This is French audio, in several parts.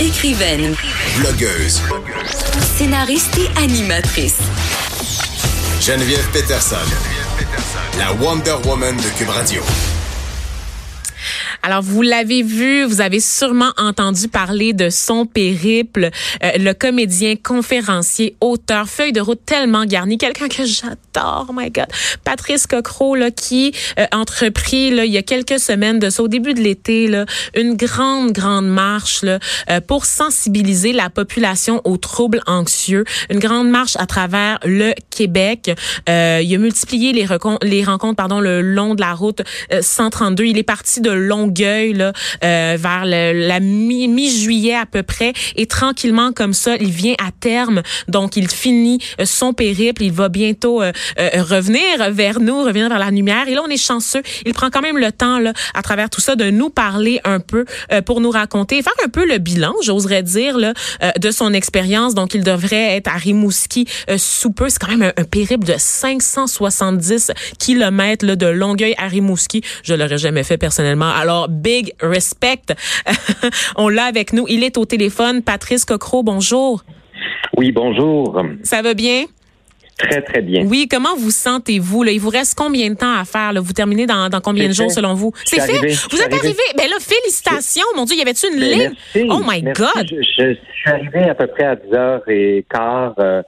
Écrivaine, Blogueuse. scénariste et animatrice. Geneviève Peterson. La Wonder Woman de Cube Radio. Alors, vous l'avez vu, vous avez sûrement entendu parler de son périple, euh, le comédien, conférencier, auteur, feuille de route tellement garnie, quelqu'un que j'adore, oh my God, Patrice Cocro, là, qui a entrepris, là, il y a quelques semaines de ça, au début de l'été, là, une grande, grande marche là, euh, pour sensibiliser la population aux troubles anxieux, une grande marche à travers le Québec. Euh, il a multiplié les, les rencontres pardon, le long de la route 132. Il est parti de Longueuil euh, vers la mi-juillet à peu près. Et tranquillement comme ça, il vient à terme. Donc, il finit euh, son périple. Il va bientôt euh, revenir vers nous, revenir vers la lumière. Et là, on est chanceux. Il prend quand même le temps, là, à travers tout ça, de nous parler un peu pour nous raconter, faire un peu le bilan, j'oserais dire, là, de son expérience. Donc, il devrait être à Rimouski sous peu. C'est quand même un, périple de 570 kilomètres de Longueuil à Rimouski. Je l'aurais jamais fait personnellement. Alors, big respect. On l'a avec nous. Il est au téléphone. Patrice Cocro, bonjour. Oui, bonjour. Ça va bien? Très, très bien. Oui, comment vous sentez-vous? Il vous reste combien de temps à faire? Vous terminez dans, combien de jours selon vous? C'est fait? vous êtes arrivé? Ben là, félicitations. Mon Dieu, y avait-tu une ben, ligne? oh my God! Je, suis arrivé à peu près à 10h15 euh,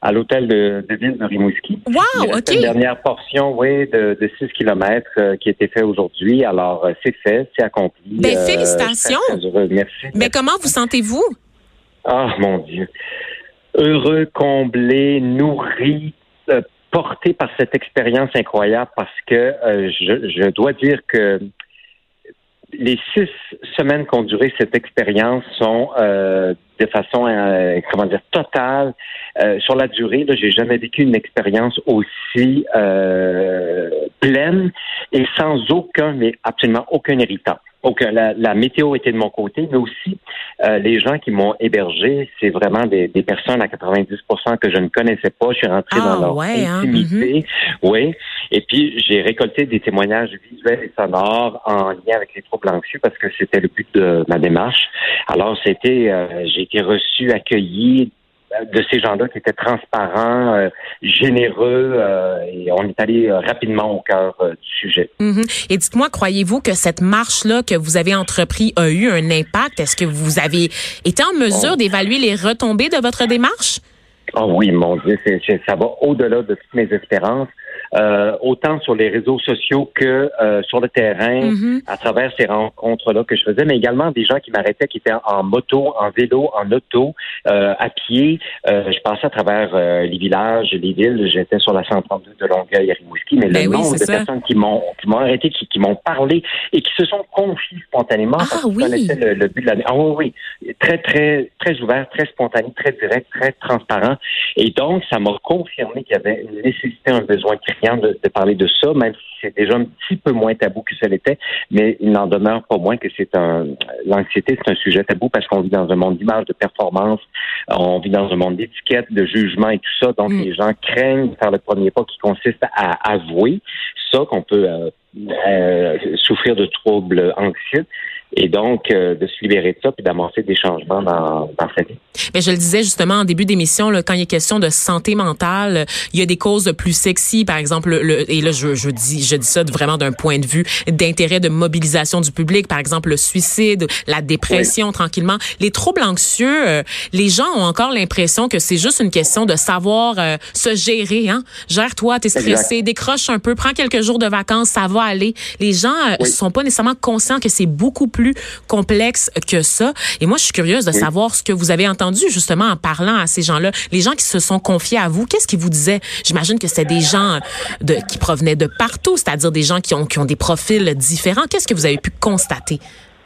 à l'hôtel de, ville de Rimouski. Wow, OK. Une dernière portion, oui, de, de 6 km euh, qui a été fait aujourd'hui. Alors, euh, c'est fait, c'est accompli. Ben, félicitations. Merci. Mais comment vous sentez-vous? Ah, mon Dieu heureux, comblé, nourri, euh, porté par cette expérience incroyable parce que euh, je, je, dois dire que les six semaines qu'ont duré cette expérience sont euh, de façon, comment dire, totale. sur la durée, là, j'ai jamais vécu une expérience aussi pleine et sans aucun, mais absolument aucun irritant. Donc, la, la, météo était de mon côté, mais aussi euh, les gens qui m'ont hébergé, c'est vraiment des, des, personnes à 90% que je ne connaissais pas. Je suis rentré dans ah, leur hein, intimité. Mm-hmm. Oui. Et puis, j'ai récolté des témoignages visuels et sonores en lien avec les troubles anxieux parce que c'était le but de ma démarche. Alors, c'était, euh, j'ai été reçu, accueilli de ces gens-là qui étaient transparents, euh, généreux, euh, et on est allé euh, rapidement au cœur du sujet. Mm-hmm. Et dites-moi, croyez-vous que cette marche-là que vous avez entrepris a eu un impact? Est-ce que vous avez été en mesure d'évaluer les retombées de votre démarche? Oh oui, mon Dieu, ça va au-delà de toutes mes espérances. Euh, autant sur les réseaux sociaux que euh, sur le terrain, mm-hmm. à travers ces rencontres-là que je faisais, mais également des gens qui m'arrêtaient, qui étaient en moto, en vélo, en auto, euh, à pied. je passais à travers les villages, les villes. J'étais sur la 132 de Longueuil à Rimouski, mais le ben nombre de personnes qui m'ont qui m'ont arrêté, qui, qui m'ont parlé et qui se sont confiées spontanément ah, parce oui. connaissaient le, le, but de l'année. Ah oui, oui, très très très ouvert, très spontané, très direct, très transparent. Et donc, ça m'a confirmé qu'il y avait une nécessité, un besoin criant de, de parler de ça, même si c'est déjà un petit peu moins tabou que ça l'était, mais il n'en demeure pas moins que c'est un l'anxiété, c'est un sujet tabou parce qu'on vit dans un monde d'image, de performance, on vit dans un monde d'étiquette, de jugement et tout ça, donc mm. les gens craignent de faire le premier pas qui consiste à avouer ça qu'on peut euh, euh, souffrir de troubles anxieux et donc euh, de se libérer de ça puis d'amorcer des changements dans, dans sa vie. Mais je le disais justement en début d'émission, quand il est question de santé mentale, il y a des causes plus sexy, par exemple, le, et là je, je dis je dis ça vraiment d'un point de vue d'intérêt de mobilisation du public, par exemple le suicide, la dépression, tranquillement, les troubles anxieux. Euh, les gens ont encore l'impression que c'est juste une question de savoir euh, se gérer. Hein? Gère-toi, t'es stressé, décroche un peu, prends quelques jours de vacances, ça va aller. Les gens ne sont pas nécessairement conscients que c'est beaucoup plus plus complexe que ça. Et moi, je suis curieuse de savoir ce que vous avez entendu justement en parlant à ces gens-là, les gens qui se sont confiés à vous. Qu'est-ce qu'ils vous disaient? J'imagine que c'était des gens de, qui provenaient de partout, c'est-à-dire des gens qui ont, qui ont des profils différents. Qu'est-ce que vous avez pu constater?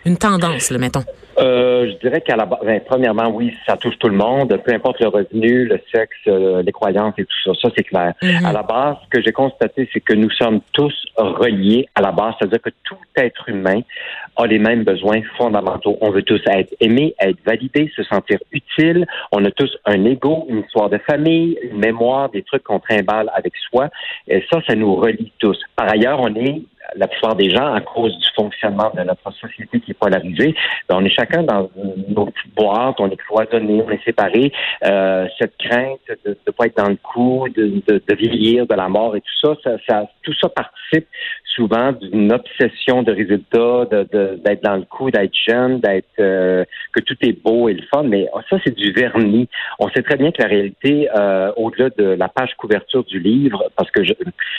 Une tendance, le mettons. Euh, je dirais qu'à la base, ben, premièrement, oui, ça touche tout le monde, peu importe le revenu, le sexe, euh, les croyances et tout ça. Ça, c'est clair. Mm-hmm. À la base, ce que j'ai constaté, c'est que nous sommes tous reliés à la base, c'est-à-dire que tout être humain a les mêmes besoins fondamentaux. On veut tous être aimés, être validés, se sentir utile. On a tous un ego, une histoire de famille, une mémoire, des trucs qu'on trimballe avec soi. Et ça, ça nous relie tous. Par ailleurs, on est la plupart des gens, à cause du fonctionnement de notre société qui est polarisée, ben, on est chacun dans nos petites boîtes, on est cloisonné, on est séparés. Euh, cette crainte de ne pas être dans le coup, de, de, de, vieillir, de la mort et tout ça, ça, ça tout ça participe souvent d'une obsession de résultats, de, d'être dans le coup, d'être jeune, d'être euh, que tout est beau et le fun, mais ça c'est du vernis. On sait très bien que la réalité, euh, au-delà de la page couverture du livre, parce que je,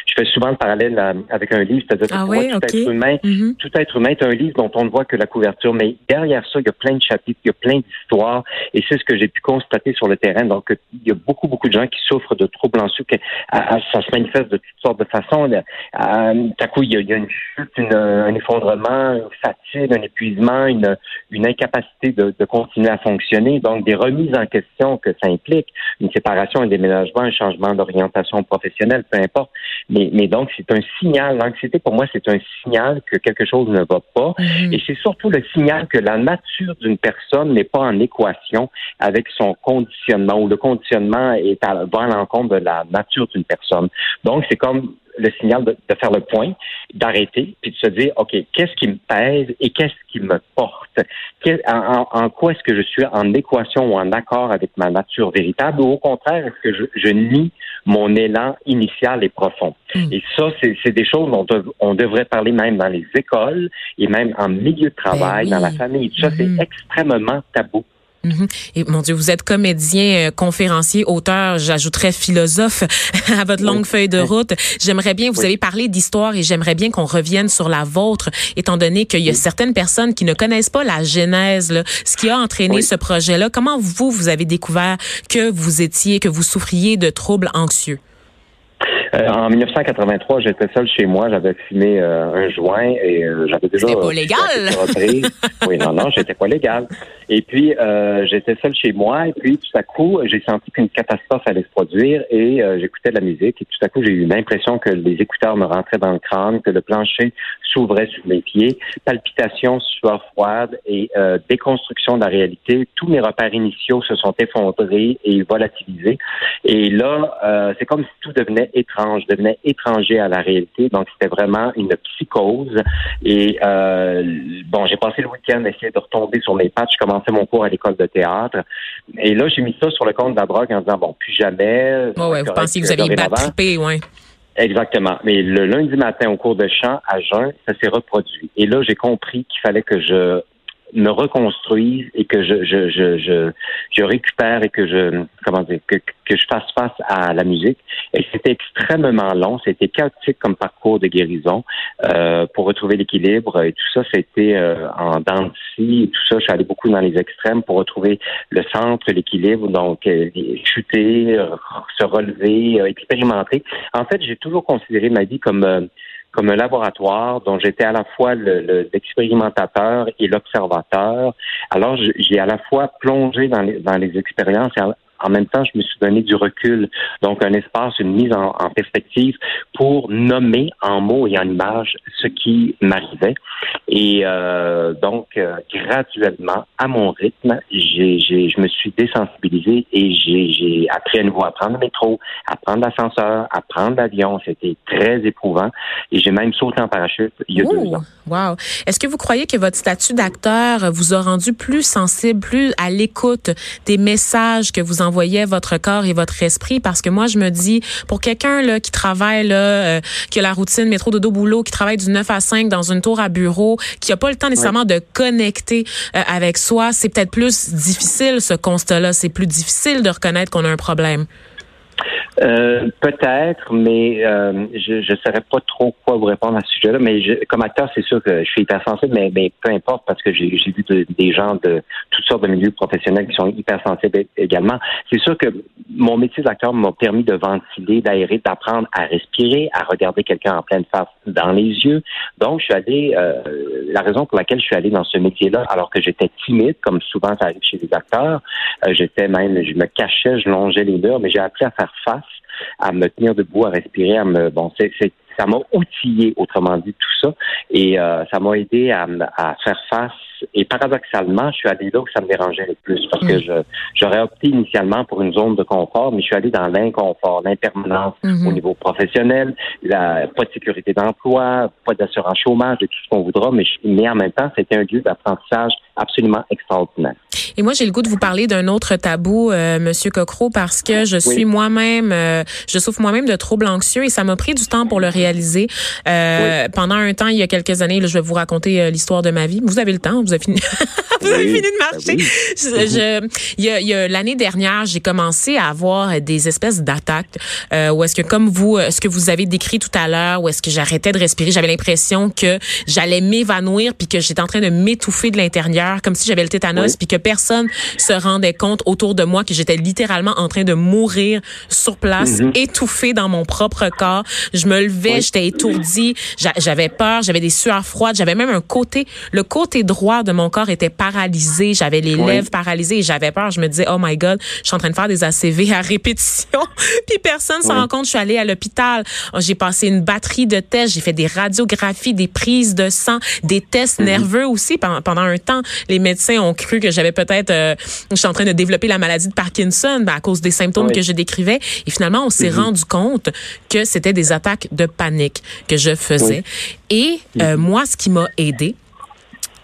je fais souvent le parallèle avec un livre, c'est-à-dire ah tout être humain, mm-hmm. tout être humain est un livre dont on ne voit que la couverture, mais derrière ça, il y a plein de chapitres, il y a plein d'histoires, et c'est ce que j'ai pu constater sur le terrain. Donc, il y a beaucoup, beaucoup de gens qui souffrent de troubles anxieux, que, ça se manifeste de toutes sortes de façons. tout à coup, il y, a, une chute, un effondrement, une fatigue, un épuisement, une, une incapacité de, de, continuer à fonctionner. Donc, des remises en question que ça implique, une séparation, un déménagement, un changement d'orientation professionnelle, peu importe. Mais, mais donc, c'est un signal. L'anxiété, pour moi, c'est un signal que quelque chose ne va pas. Mm-hmm. Et c'est surtout le signal que la nature d'une personne n'est pas en équation avec son conditionnement ou le conditionnement est à, va à l'encontre de la nature d'une personne. Donc, c'est comme le signal de, faire le point, d'arrêter, puis de se dire, OK, qu'est-ce qui me pèse et qu'est-ce qui me porte? En, quoi est-ce que je suis en équation ou en accord avec ma nature véritable ou au contraire, est-ce que je, je, nie mon élan initial et profond? Hmm. Et ça, c'est des choses dont on devrait parler même dans les écoles et même en milieu de travail, ben dans la famille. Ça, c'est hmm. extrêmement tabou. Mhm. Et mon Dieu, vous êtes comédien, euh, conférencier, auteur, j'ajouterais philosophe à votre longue feuille de route. J'aimerais bien, vous avez parlé d'histoire et j'aimerais bien qu'on revienne sur la vôtre, étant donné qu'il y a certaines personnes qui ne connaissent pas la genèse, là, ce qui a entraîné ce projet-là. Comment vous, vous avez découvert que vous étiez, que vous souffriez de troubles anxieux? Euh, en 1983, j'étais seul chez moi, j'avais fumé euh, un joint et euh, j'avais déjà. C'était pas légal. oui, non, non, j'étais pas légal. Et puis j'étais seul chez moi et puis tout à coup, j'ai senti qu'une catastrophe allait se produire et j'écoutais de la musique et tout à coup, j'ai eu l'impression que les écouteurs me rentraient dans le crâne, que le plancher s'ouvrait sous mes pieds, palpitations, sueur froide et déconstruction de la réalité. Tous mes repères initiaux se sont effondrés et volatilisés. Et là, c'est comme si tout devenait étrange je devenais étranger à la réalité. Donc, c'était vraiment une psychose. Et euh, bon, j'ai passé le week-end à essayer de retomber sur mes pattes. Je commençais mon cours à l'école de théâtre. Et là, j'ai mis ça sur le compte de la drogue en disant, bon, plus jamais. Oh ouais, vous pensiez que vous aviez battrippé, ouais. Exactement. Mais le lundi matin, au cours de chant, à jeun, ça s'est reproduit. Et là, j'ai compris qu'il fallait que je me reconstruise et que je, je, je, je, je récupère et que je comment dire que, que je fasse face à la musique. Et c'était extrêmement long, c'était chaotique comme parcours de guérison euh, pour retrouver l'équilibre et tout ça, c'était euh, en dents tout ça. Je suis allé beaucoup dans les extrêmes pour retrouver le centre, l'équilibre, donc euh, chuter, se relever, euh, expérimenter. En fait, j'ai toujours considéré ma vie comme euh, comme un laboratoire dont j'étais à la fois l'expérimentateur le, et l'observateur. Alors, j'ai à la fois plongé dans les, expériences en même temps, je me suis donné du recul, donc un espace, une mise en, perspective pour nommer en mots et en images ce qui m'arrivait. Et euh, donc, euh, graduellement, à mon rythme, j'ai, je me suis désensibilisé et j'ai, appris à nouveau à prendre le métro, à prendre l'ascenseur, à prendre l'avion. C'était très éprouvant. Et j'ai même sauté en parachute il y a deux ans. Wow. Est-ce que vous croyez que votre statut d'acteur vous a rendu plus sensible, plus à l'écoute des messages que vous envoyez votre corps et votre esprit? Parce que moi, je me dis, pour quelqu'un là qui travaille, là, euh, qui a la routine métro, dodo, boulot, qui travaille du 9 à 5 dans une tour à bureau, qui a pas le temps nécessairement de connecter euh, avec soi, c'est peut-être plus difficile ce constat-là. C'est plus difficile de reconnaître qu'on a un problème. Euh, peut-être, mais euh, je ne saurais pas trop quoi vous répondre à ce sujet-là. Mais comme acteur, c'est sûr que je suis hypersensible, mais, mais peu importe parce que j'ai vu des gens de toutes sortes de milieux professionnels qui sont hypersensibles également. C'est sûr que mon métier d'acteur m'a permis de ventiler, d'aérer, d'apprendre à respirer, à regarder quelqu'un en pleine face dans les yeux. Donc, je suis allé. Euh, la raison pour laquelle je suis allé dans ce métier-là, alors que j'étais timide, comme souvent ça arrive chez les acteurs, j'étais même, je me cachais, je longeais les murs, mais j'ai appris à face à me tenir debout, à respirer, à me bon, c'est ça m'a outillé, autrement dit, tout ça. Et euh, ça m'a aidé à, à, faire face. Et paradoxalement, je suis allé là où ça me dérangeait le plus parce que mm. je j'aurais opté initialement pour une zone de confort, mais je suis allé dans l'inconfort, l'impermanence mm-hmm. au niveau professionnel, la, pas de sécurité d'emploi, pas d'assurance chômage, de tout ce qu'on voudra, mais, mais en même temps, c'était un lieu d'apprentissage absolument extraordinaire. Et moi, j'ai le goût de vous parler d'un autre tabou, euh, Monsieur Cocro, parce que je suis moi-même, euh, je souffre moi-même de troubles anxieux et ça m'a pris du temps pour le réaliser. Euh, pendant un temps, il y a quelques années, là, je vais vous raconter euh, l'histoire de ma vie. Vous avez le temps, vous avez fini, vous avez fini de marcher. Ben je, il y a, a l'année dernière, j'ai commencé à avoir des espèces d'attaques euh, où est-ce que, comme vous, ce que vous avez décrit tout à l'heure, où est-ce que j'arrêtais de respirer, j'avais l'impression que j'allais m'évanouir puis que j'étais en train de m'étouffer de l'intérieur, comme si j'avais le tétanos puis que personne se rendait compte autour de moi que j'étais littéralement en train de mourir sur place, mm étouffée dans mon propre corps. Je me levais, j'étais étourdie, j'avais peur, j'avais des sueurs froides, j'avais même un côté, le côté droit de mon corps était paralysé, j'avais les lèvres paralysées et j'avais peur. Je me disais, oh my God, je suis en train de faire des ACV à répétition, puis personne s'en rend compte. Je suis allée à l'hôpital, j'ai passé une batterie de tests, j'ai fait des radiographies, des prises de sang, des tests mhm. nerveux aussi pendant un temps. Les médecins ont cru que j'avais peut-être, euh, je suis en train de développer la maladie de Parkinson ben, à cause des symptômes que je décrivais. Et finalement, on s'est mhm. rendu compte que c'était des attaques de panique que je faisais. Et euh, mhm. moi, ce qui m'a aidé,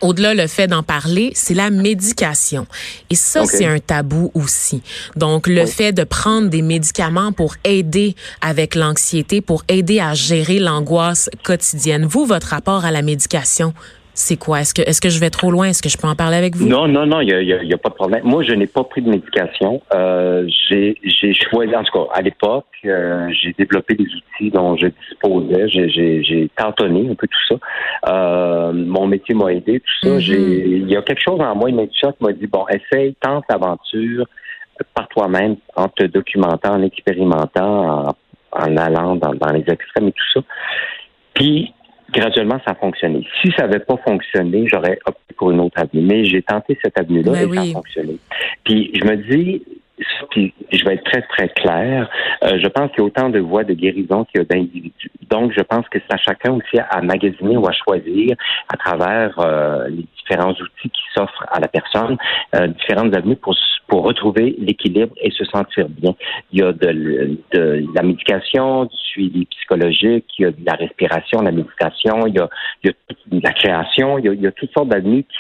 au-delà le fait d'en parler, c'est la médication. Et ça, c'est un tabou aussi. Donc, le fait de prendre des médicaments pour aider avec l'anxiété, pour aider à gérer l'angoisse quotidienne. Vous, votre rapport à la médication, c'est quoi? Est-ce que, est-ce que je vais trop loin? Est-ce que je peux en parler avec vous? Non, non, non, il n'y a, y a, pas de problème. Moi, je n'ai pas pris de médication. Euh, j'ai, j'ai choisi, en tout cas, à l'époque, euh, j'ai développé des outils dont je disposais. J'ai, j'ai, j'ai tantonné un peu tout ça. Euh, mon métier m'a aidé, tout ça. J'ai, mm-hmm. il y a quelque chose en moi, une qui m'a dit, bon, essaye, tente l'aventure par toi-même, en te documentant, en expérimentant, en, en allant dans, dans les extrêmes et tout ça. Puis, graduellement, ça a fonctionné. Si ça n'avait pas fonctionné, j'aurais opté pour une autre avenue. Mais j'ai tenté cette avenue-là ben et ça a fonctionné. Puis je me dis, je vais être très, très clair, euh, je pense qu'il y a autant de voies de guérison qu'il y a d'individus. Donc, je pense que c'est à chacun aussi à magasiner ou à choisir à travers euh, les différents outils qui s'offrent à la personne, euh, différentes avenues pour, pour retrouver l'équilibre et se sentir bien. Il y a de, la médication, du suivi psychologique, il y a de la respiration, la méditation, il y a, il y a de la création, il y a, il y a toutes sortes d'avenues qui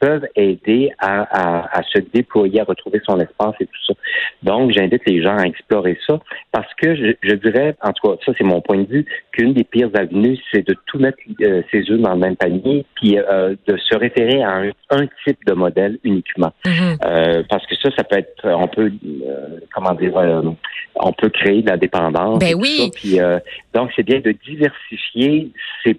peuvent aider à, à, se déployer, à retrouver son espace et tout ça. Donc, j'invite les gens à explorer ça parce que je, je dirais, en tout cas, ça c'est mon point de vue, qu'une des pires avenues, c'est de tout mettre euh, ses œufs dans le même panier, puis euh, de se référer à un, un, type de modèle uniquement. Mm-hmm. euh, parce que ça, ça peut être, on peut, euh, comment dire, euh, on peut créer de la dépendance. Ben oui. puis, donc, c'est bien de diversifier ses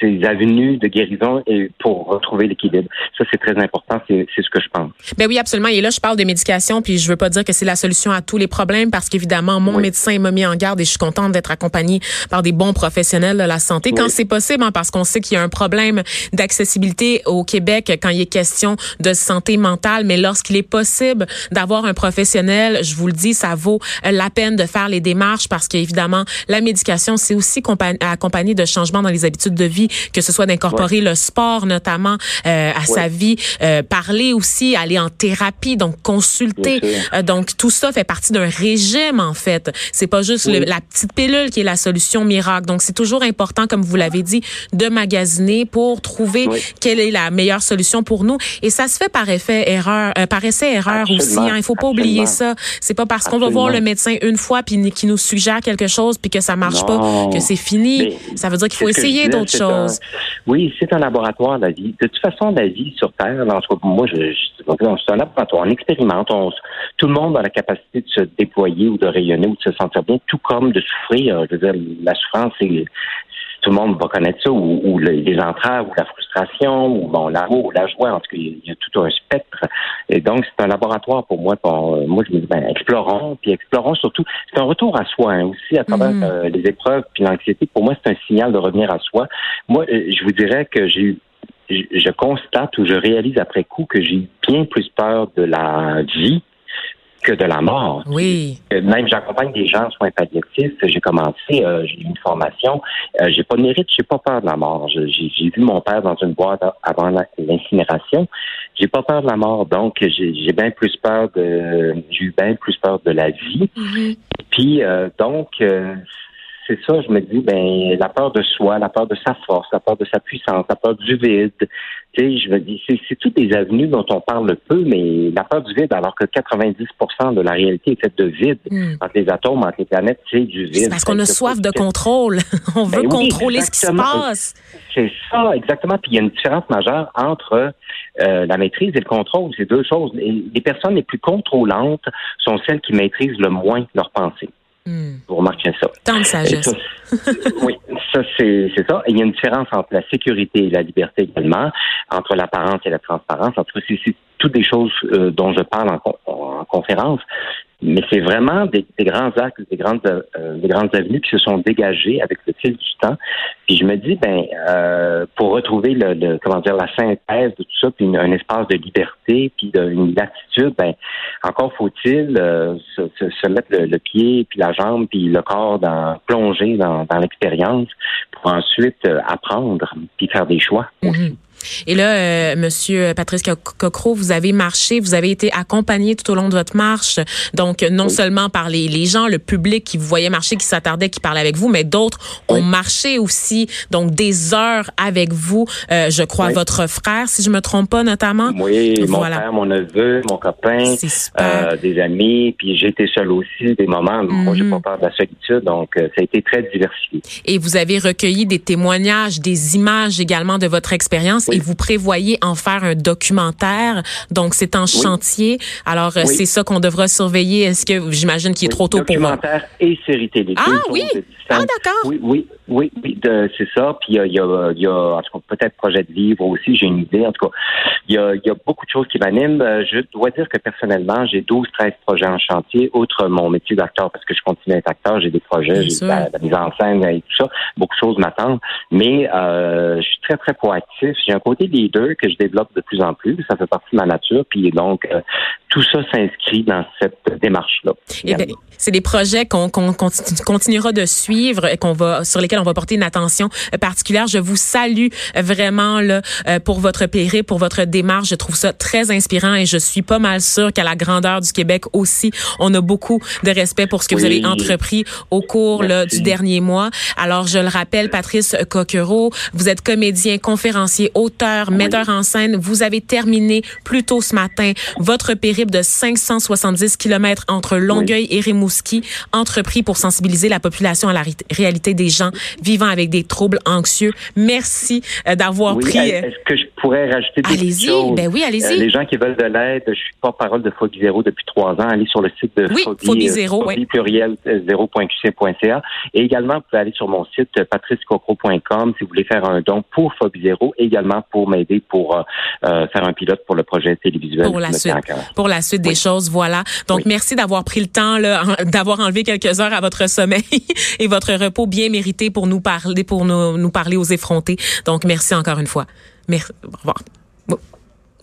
ces avenues de guérison et pour retrouver l'équilibre. Ça, c'est très important. C'est ce que je pense. Ben oui, absolument. Et là, je parle de médication, puis je veux pas dire que c'est la solution à tous les problèmes, parce qu'évidemment, mon médecin m'a mis en garde et je suis contente d'être accompagnée par des bons professionnels de la santé quand c'est possible, hein, parce qu'on sait qu'il y a un problème d'accessibilité au Québec quand il est question de santé mentale. Mais lorsqu'il est possible d'avoir un professionnel, je vous le dis, ça vaut la peine de faire les démarches, parce qu'évidemment, la médication, c'est aussi accompagné de changements dans les habitudes de vie, que ce soit d'incorporer le sport notamment euh, à sa vie, euh, parler aussi, aller en thérapie, donc consulter. Euh, donc tout ça fait partie d'un régime en fait. C'est pas juste la petite pilule qui est la solution miracle. Donc c'est toujours important, comme vous l'avez dit, de magasiner pour trouver quelle est la meilleure solution pour nous. Et ça se fait par effet erreur, par essai erreur aussi. Hein. Il faut pas oublier ça. C'est pas parce qu'on va voir le médecin une fois puis qui nous suggère quelque chose puis que ça marche pas que c'est fini. ça veut dire qu'il faut essayer d'autres oui, c'est un laboratoire, la vie. De toute façon, la vie sur Terre, moi, je, c'est un laboratoire. On expérimente. tout le monde a la capacité de se déployer ou de rayonner ou de se sentir bien, tout comme de souffrir. Je veux dire, la souffrance, c'est tout le monde va connaître ça, ou, les entraves, ou la frustration, ou bon, l'amour, ou la joie. En tout cas, il y a tout un spectre. Et donc, c'est un laboratoire pour moi. Pour, euh, moi, je me dis, ben, explorons, puis explorons surtout. C'est un retour à soi hein, aussi à travers mm. euh, les épreuves, puis l'anxiété. Pour moi, c'est un signal de revenir à soi. Moi, euh, je vous dirais que j'ai eu je constate ou je réalise après coup que j'ai bien plus peur de la vie que de la mort. Oui. Même j'accompagne des gens en soins palliatifs. J'ai commencé, euh, j'ai eu une formation. Euh, j'ai pas de mérite, j'ai pas peur de la mort. J'ai vu mon père dans une boîte avant l'incinération. J'ai pas peur de la mort, donc j'ai bien plus peur de, j'ai eu bien plus peur de la vie. Mm-hmm. Puis euh, donc c'est ça, je me dis, ben, la peur de soi, la peur de sa force, la peur de sa puissance, la peur du vide. Tu sais, je me dis, c'est toutes des avenues dont on parle peu, mais la peur du vide, alors que 90 de la réalité est faite de vide. Hmm. Entre les atomes, entre les planètes, c'est du vide. C'est parce qu'on a soif de contrôle. on veut ben contrôler ce qui se passe. C'est ça, exactement. Puis il y a une différence majeure entre euh, la maîtrise et le contrôle. C'est deux choses. les personnes les plus contrôlantes sont celles qui maîtrisent le moins leurs pensées. Hmm. Vous remarquez ça. Tant de sagesse. oui, ça, c'est ça. il y a une différence entre la sécurité et la liberté également, entre l'apparence et la transparence. En tout cas, c'est toutes des choses euh, dont je parle en conférence. Mais c'est vraiment des, grands axes, des grandes, euh, des grandes avenues qui se sont dégagées avec le fil du temps. Puis je me dis, ben, euh, pour retrouver le, comment dire, la synthèse de tout ça, puis un espace de liberté, puis de, une latitude, ben, encore faut-il euh, se, se, mettre le, pied, puis la jambe, puis le corps dans plonger dans, dans l'expérience pour ensuite apprendre, puis faire des choix. Mm-hmm. Et là, euh, Monsieur Patrice Cocro, vous avez marché, vous avez été accompagné tout au long de votre marche. Donc, non seulement par les, les, gens, le public qui vous voyait marcher, qui s'attardait, qui parlait avec vous, mais d'autres ont marché aussi. Donc, des heures avec vous. Euh, je crois votre frère, si je me trompe pas, notamment. Oui, mon frère, mon neveu, mon copain, euh, des amis. Puis j'ai été seul aussi, des moments. Moi, j'ai mhm. pas peur de la solitude. Donc, euh, ça a été très diversifié. Et vous avez recueilli des témoignages, des images également de votre expérience et vous prévoyez en faire un documentaire. Donc, c'est en chantier. Alors, euh, c'est ça qu'on devra surveiller. Est-ce que j'imagine qu'il est trop tôt pour Documentaire et série télé. Ah oui? Ah, d'accord. Oui, oui, oui, oui c'est ça. Puis il y a, y a, en tout cas, peut-être projet de livre aussi, j'ai une idée. En tout cas, il y a, y a beaucoup de choses qui m'animent. Euh, je dois dire que personnellement, j'ai 12, 13 projets en chantier, outre mon métier d'acteur, parce que je continue à être acteur, j'ai des projets, j'ai la, mise en scène et tout ça. Beaucoup de choses m'attendent. Mais euh, je suis très, très proactif. J'ai un côté leader que je développe de plus en plus. Ça fait partie de ma nature. Puis donc, euh, tout ça s'inscrit dans cette démarche-là. Eh c'est des projets qu'on continuera de suivre, et qu'on va sur lesquels on va porter une attention particulière. Je vous salue vraiment là euh, pour votre périple, pour votre démarche. Je trouve ça très inspirant et je suis pas mal sûre qu'à la grandeur du Québec aussi, on a beaucoup de respect pour ce que vous avez entrepris au cours là, du dernier mois. Alors, je le rappelle, Patrice Coquereau, vous êtes comédien, conférencier, auteur, metteur en scène. Vous avez terminé plus tôt ce matin votre périple de 570 kilomètres entre Longueuil et Rimouski, entrepris pour sensibiliser la population à la réalité des gens vivant avec des troubles anxieux. Merci euh, d'avoir pris. Euh, est-ce que je pourrais rajouter des allez-y, Ben oui, allez-y. Euh, les gens qui veulent de l'aide, je suis pas parole de Phobie Zéro depuis trois ans. Allez sur le site de oui, Phobie, Zéro, Phobie pluriel zéro.qc.ca. Et également, vous pouvez aller sur mon site patricecocro.com si vous voulez faire un don pour Phobie Zéro, également pour m'aider pour faire un pilote pour le projet télévisuel. Pour la suite pour la suite des choses. Voilà. Donc, merci d'avoir pris le temps, d'avoir enlevé quelques heures à votre sommeil et votre repos bien mérité pour nous parler, pour nous parler aux effrontés. Donc, merci encore une fois. Merci. Au revoir.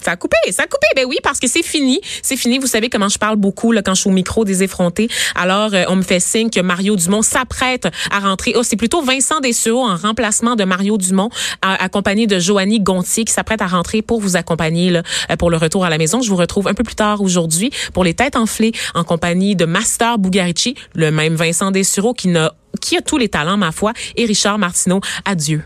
Ça a coupé, ça a coupé. Ben oui, parce que c'est fini. C'est fini. Vous savez comment je parle beaucoup là, quand je suis au micro des effrontés. Alors, euh, on me fait signe que Mario Dumont s'apprête à rentrer. Oh, c'est plutôt Vincent Dessureau en remplacement de Mario Dumont, accompagné de Joanie Gontier, qui s'apprête à rentrer pour vous accompagner là, euh, pour le retour à la maison. Je vous retrouve un peu plus tard aujourd'hui pour les têtes enflées en compagnie de Master Bugarici, le même Vincent Dessureau qui, n'a, qui a tous les talents, ma foi, et Richard Martineau. Adieu.